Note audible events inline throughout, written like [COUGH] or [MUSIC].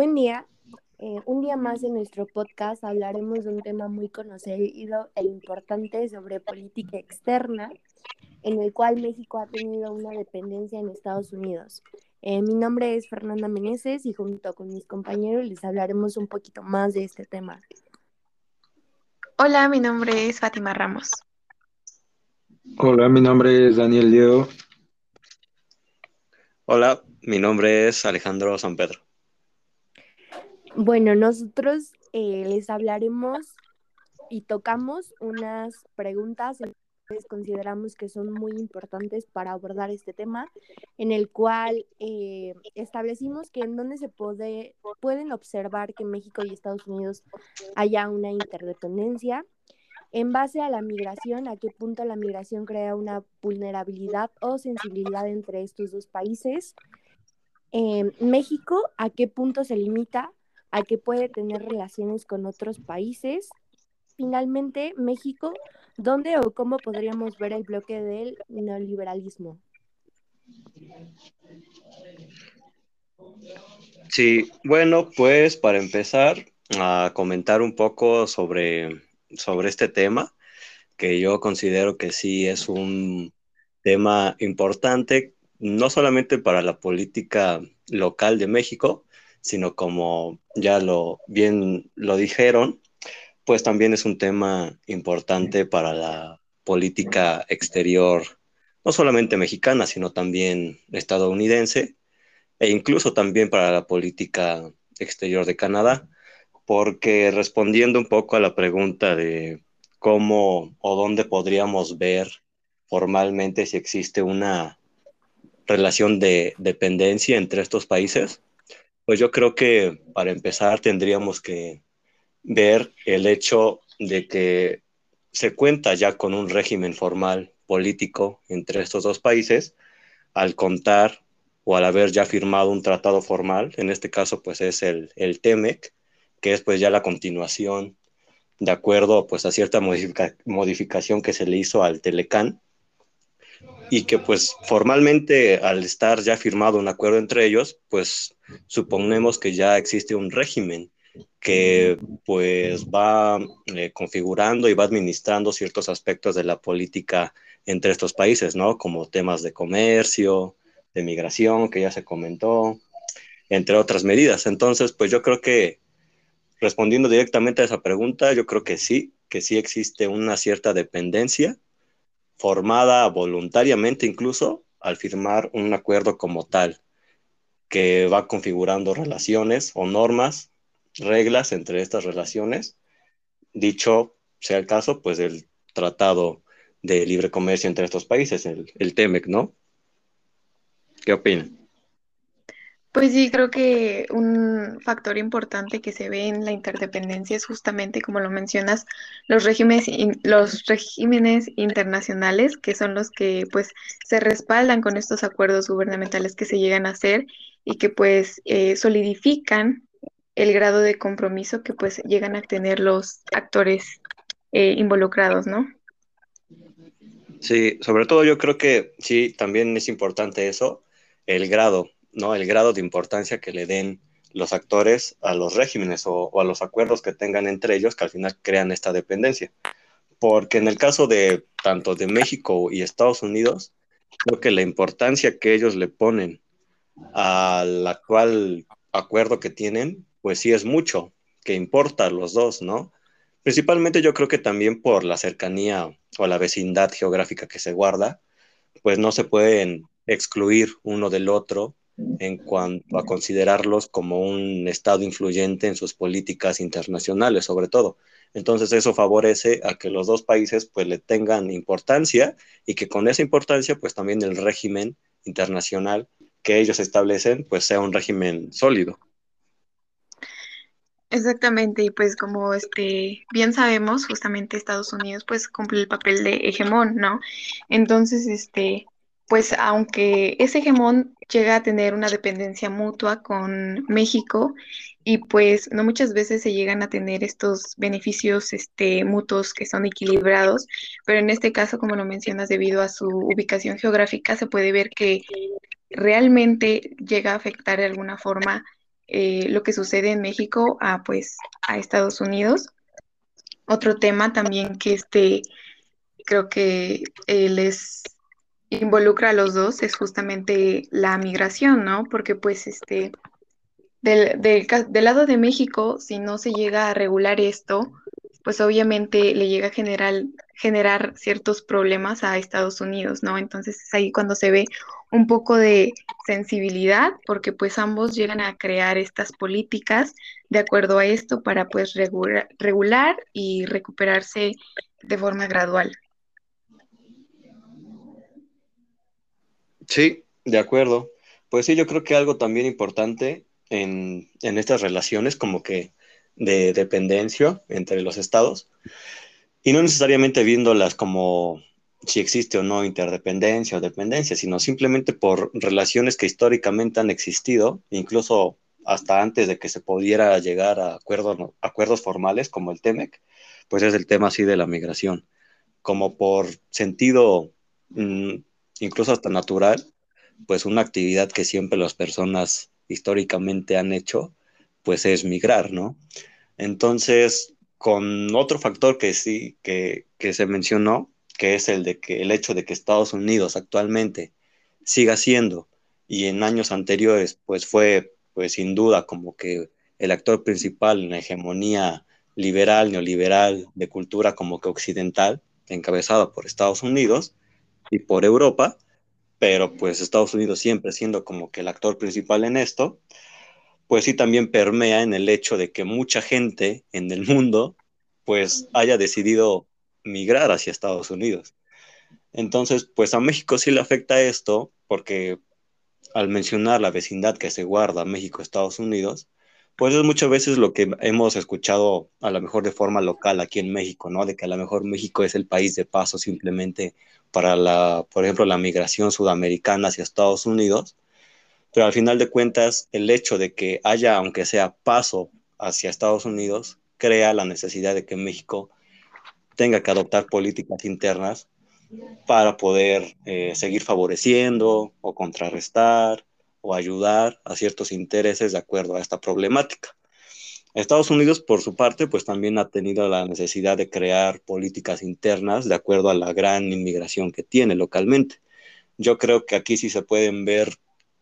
Buen día. Eh, un día más en nuestro podcast hablaremos de un tema muy conocido e importante sobre política externa, en el cual México ha tenido una dependencia en Estados Unidos. Eh, mi nombre es Fernanda Meneses y junto con mis compañeros les hablaremos un poquito más de este tema. Hola, mi nombre es Fátima Ramos. Hola, mi nombre es Daniel Diego. Hola, mi nombre es Alejandro San Pedro. Bueno, nosotros eh, les hablaremos y tocamos unas preguntas que consideramos que son muy importantes para abordar este tema, en el cual eh, establecimos que en donde se puede, pueden observar que México y Estados Unidos haya una interdependencia. En base a la migración, a qué punto la migración crea una vulnerabilidad o sensibilidad entre estos dos países. Eh, México, ¿a qué punto se limita? ¿A qué puede tener relaciones con otros países? Finalmente, México, ¿dónde o cómo podríamos ver el bloque del neoliberalismo? Sí, bueno, pues para empezar a comentar un poco sobre, sobre este tema, que yo considero que sí es un tema importante no solamente para la política local de México, sino como ya lo bien lo dijeron, pues también es un tema importante para la política exterior, no solamente mexicana, sino también estadounidense, e incluso también para la política exterior de Canadá, porque respondiendo un poco a la pregunta de cómo o dónde podríamos ver formalmente si existe una relación de dependencia entre estos países? Pues yo creo que para empezar tendríamos que ver el hecho de que se cuenta ya con un régimen formal político entre estos dos países al contar o al haber ya firmado un tratado formal, en este caso pues es el, el TEMEC, que es pues ya la continuación de acuerdo pues a cierta modificación que se le hizo al Telecán, y que pues formalmente al estar ya firmado un acuerdo entre ellos, pues suponemos que ya existe un régimen que pues va eh, configurando y va administrando ciertos aspectos de la política entre estos países, ¿no? Como temas de comercio, de migración, que ya se comentó, entre otras medidas. Entonces, pues yo creo que respondiendo directamente a esa pregunta, yo creo que sí, que sí existe una cierta dependencia formada voluntariamente incluso al firmar un acuerdo como tal, que va configurando relaciones o normas, reglas entre estas relaciones. Dicho sea el caso, pues el tratado de libre comercio entre estos países, el, el TEMEC, ¿no? ¿Qué opinan? Pues sí, creo que un factor importante que se ve en la interdependencia es justamente, como lo mencionas, los regímenes, los regímenes internacionales, que son los que pues se respaldan con estos acuerdos gubernamentales que se llegan a hacer y que pues eh, solidifican el grado de compromiso que pues llegan a tener los actores eh, involucrados, ¿no? Sí, sobre todo yo creo que sí, también es importante eso, el grado ¿no? El grado de importancia que le den los actores a los regímenes o, a los acuerdos que tengan entre ellos que al final crean esta dependencia. Porque en el caso de tanto de México y Estados Unidos, creo que la importancia que ellos le ponen al actual acuerdo que tienen, pues sí es mucho, que importa a los dos, ¿no? Principalmente yo creo que también por la cercanía o la vecindad geográfica que se guarda, pues no se pueden excluir uno del otro en cuanto a considerarlos como un Estado influyente en sus políticas internacionales, sobre todo. Entonces eso favorece a que los dos países pues le tengan importancia y que con esa importancia pues también el régimen internacional que ellos establecen pues sea un régimen sólido. Exactamente, y pues como este bien sabemos, justamente Estados Unidos pues cumple el papel de hegemón, ¿no? Entonces, este, pues aunque ese hegemón llega a tener una dependencia mutua con México y pues no muchas veces se llegan a tener estos beneficios este, mutuos que son equilibrados, pero en este caso, como lo mencionas, debido a su ubicación geográfica, se puede ver que realmente llega a afectar de alguna forma eh, lo que sucede en México a pues a Estados Unidos. Otro tema también que este creo que eh, les involucra a los dos es justamente la migración, ¿no? Porque pues este del, del lado de México, si no se llega a regular esto, pues obviamente le llega a generar, generar ciertos problemas a Estados Unidos, ¿no? Entonces es ahí cuando se ve un poco de sensibilidad, porque pues ambos llegan a crear estas políticas de acuerdo a esto para pues regular, regular y recuperarse de forma gradual. Sí, de acuerdo. Pues sí, yo creo que algo también importante en, en estas relaciones, como que de dependencia entre los estados y no necesariamente viéndolas como si existe o no interdependencia o dependencia, sino simplemente por relaciones que históricamente han existido, incluso hasta antes de que se pudiera llegar a acuerdos, acuerdos formales como el TEMEC, pues es el tema así de la migración, como por sentido mm, incluso hasta natural, pues una actividad que siempre las personas históricamente han hecho, pues es migrar, ¿no? Entonces, con otro factor que sí, que, se mencionó, que es el de que el hecho de que Estados Unidos actualmente siga siendo y en años anteriores pues fue pues sin duda como que el actor principal en la hegemonía liberal, neoliberal, de cultura como que occidental, encabezada por Estados Unidos y por Europa, pero pues Estados Unidos siempre siendo como que el actor principal en esto, pues sí también permea en el hecho de que mucha gente en el mundo pues haya decidido migrar hacia Estados Unidos. Entonces, pues a México sí le afecta esto porque al mencionar la vecindad que se guarda México-Estados Unidos, pues es muchas veces lo que hemos escuchado a lo mejor de forma local aquí en México, ¿no? De que a lo mejor México es el país de paso simplemente para la, por ejemplo, la migración sudamericana hacia Estados Unidos, pero al final de cuentas, el hecho de que haya, aunque sea paso hacia Estados Unidos, crea la necesidad de que México tenga que adoptar políticas internas para poder eh, seguir favoreciendo o contrarrestar o ayudar a ciertos intereses de acuerdo a esta problemática. Estados Unidos, por su parte, pues también ha tenido la necesidad de crear políticas internas de acuerdo a la gran inmigración que tiene localmente. Yo creo que aquí sí se pueden ver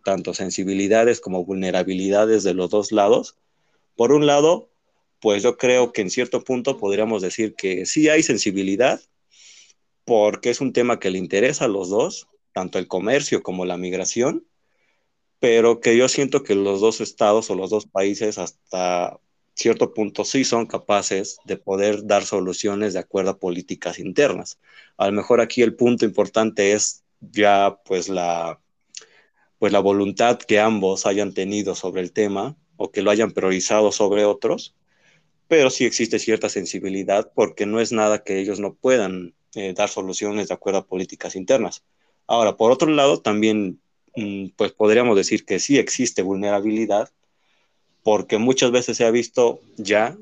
tanto sensibilidades como vulnerabilidades de los dos lados. Por un lado, pues yo creo que en cierto punto podríamos decir que sí hay sensibilidad, porque es un tema que le interesa a los dos, tanto el comercio como la migración, pero que yo siento que los dos estados o los dos países hasta cierto punto sí son capaces de poder dar soluciones de acuerdo a políticas internas. A lo mejor aquí el punto importante es ya pues la pues la voluntad que ambos hayan tenido sobre el tema o que lo hayan priorizado sobre otros, pero sí existe cierta sensibilidad porque no es nada que ellos no puedan eh, dar soluciones de acuerdo a políticas internas. Ahora, por otro lado, también pues podríamos decir que sí existe vulnerabilidad porque muchas veces se ha visto ya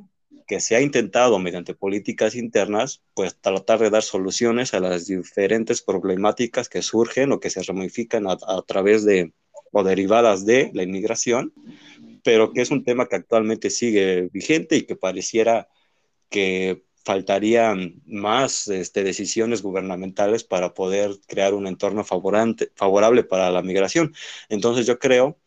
que se ha intentado mediante políticas internas, pues tratar de dar soluciones a las diferentes problemáticas que surgen o que se ramifican a, través de o derivadas de la inmigración, pero que es un tema que actualmente sigue vigente y que pareciera que faltarían más este, decisiones gubernamentales para poder crear un entorno favorable para la migración. Entonces yo creo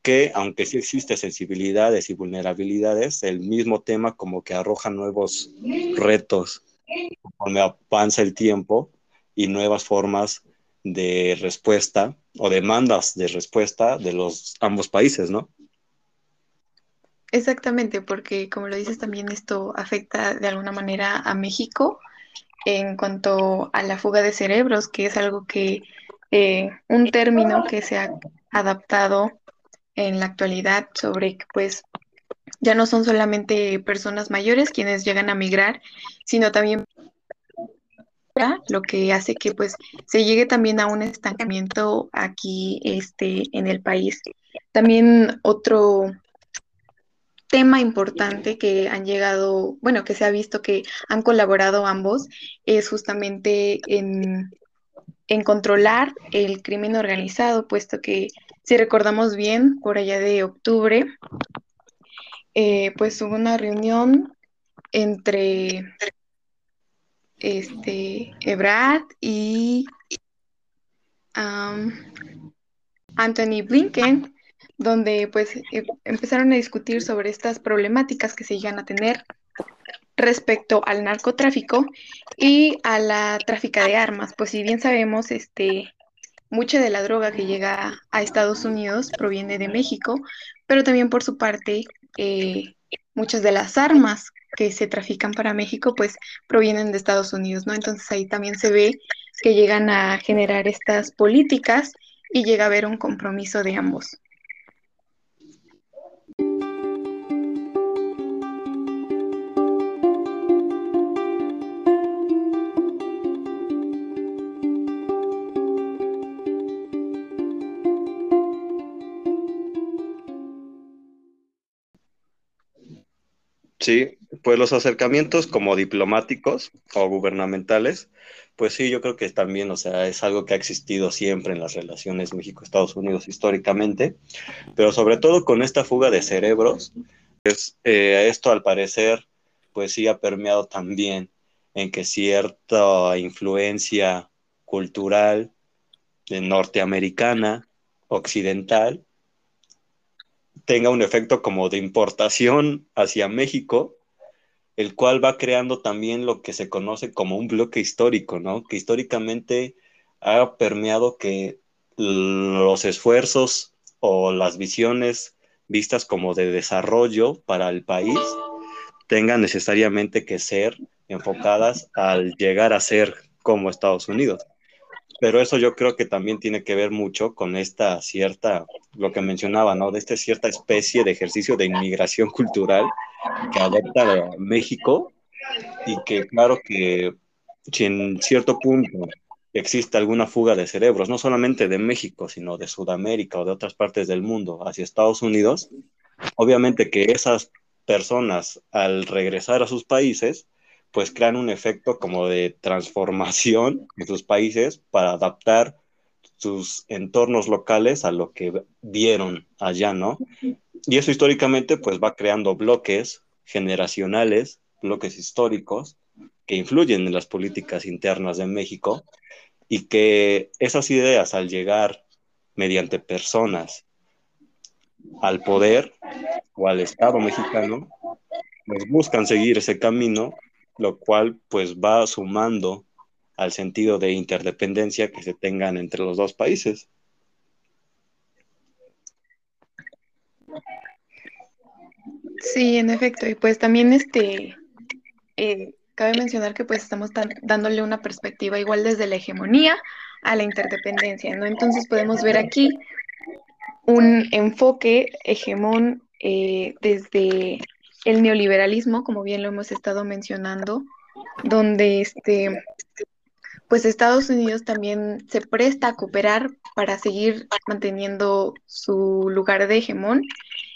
que aunque sí existe sensibilidades y vulnerabilidades, el mismo tema como que arroja nuevos retos conforme avanza el tiempo y nuevas formas de respuesta o demandas de respuesta de los ambos países, ¿no? Exactamente, porque como lo dices también esto afecta de alguna manera a México en cuanto a la fuga de cerebros, que es algo que eh, un término que se ha adaptado en la actualidad sobre que pues ya no son solamente personas mayores quienes llegan a migrar, sino también lo que hace que pues se llegue también a un estancamiento aquí este en el país. También otro tema importante que han llegado, bueno, que se ha visto que han colaborado ambos es justamente en controlar el crimen organizado, puesto que si recordamos bien, por allá de octubre, eh, pues hubo una reunión entre este Ebrard y Anthony Blinken, donde pues e, empezaron a discutir sobre estas problemáticas que se llegan a tener respecto al narcotráfico y a la tráfica de armas, pues si bien sabemos, este, mucha de la droga que llega a Estados Unidos proviene de México, pero también por su parte, eh, muchas de las armas que se trafican para México, pues provienen de Estados Unidos, ¿no? Entonces ahí también se ve que llegan a generar estas políticas y llega a haber un compromiso de ambos. Sí, pues los acercamientos como diplomáticos o gubernamentales, pues sí, yo creo que también, o sea, es algo que ha existido siempre en las relaciones México-Estados Unidos históricamente, pero sobre todo con esta fuga de cerebros, pues eh, esto al parecer, pues sí ha permeado también en que cierta influencia cultural norteamericana, occidental, tenga un efecto como de importación hacia México, el cual va creando también lo que se conoce como un bloque histórico, ¿no? Que históricamente ha permeado que los esfuerzos o las visiones vistas como de desarrollo para el país tengan necesariamente que ser enfocadas al llegar a ser como Estados Unidos. Pero eso yo creo que también tiene que ver mucho con esta cierta, lo que mencionaba, ¿no? De esta cierta especie de ejercicio de inmigración cultural que adopta México y que claro que si en cierto punto existe alguna fuga de cerebros, no solamente de México, sino de Sudamérica o de otras partes del mundo hacia Estados Unidos, obviamente que esas personas al regresar a sus países, pues crean un efecto como de transformación [LAUGHS] en sus países para adaptar sus entornos locales a lo que vieron allá, ¿no? Y eso históricamente pues va creando bloques generacionales, bloques históricos que influyen en las políticas internas de México y que esas ideas al llegar mediante personas al poder o al Estado mexicano, pues buscan seguir ese camino lo cual pues va sumando al sentido de interdependencia que se tengan entre los dos países. Sí, en efecto, y pues también este eh, cabe mencionar que pues estamos dándole una perspectiva igual desde la hegemonía a la interdependencia, ¿no? Entonces podemos ver aquí un enfoque hegemón eh, desde el neoliberalismo, como bien lo hemos estado mencionando, donde este, pues Estados Unidos también se presta a cooperar para seguir manteniendo su lugar de hegemón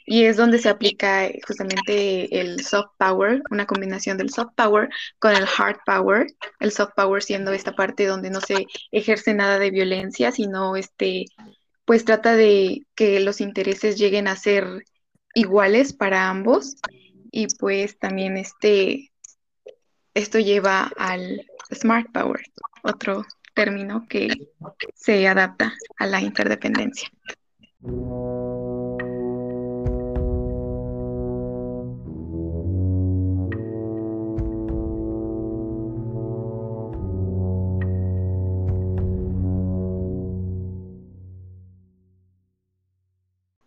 y es donde se aplica justamente el soft power, una combinación del soft power con el hard power, el soft power siendo esta parte donde no se ejerce nada de violencia, sino este pues trata de que los intereses lleguen a ser iguales para ambos y pues también este, esto lleva al smart power, otro término que se adapta a la interdependencia.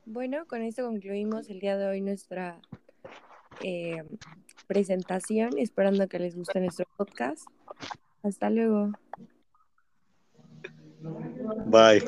Bueno, con esto concluimos el día de hoy nuestra eh, presentación, esperando que les guste nuestro podcast. Hasta luego. Bye.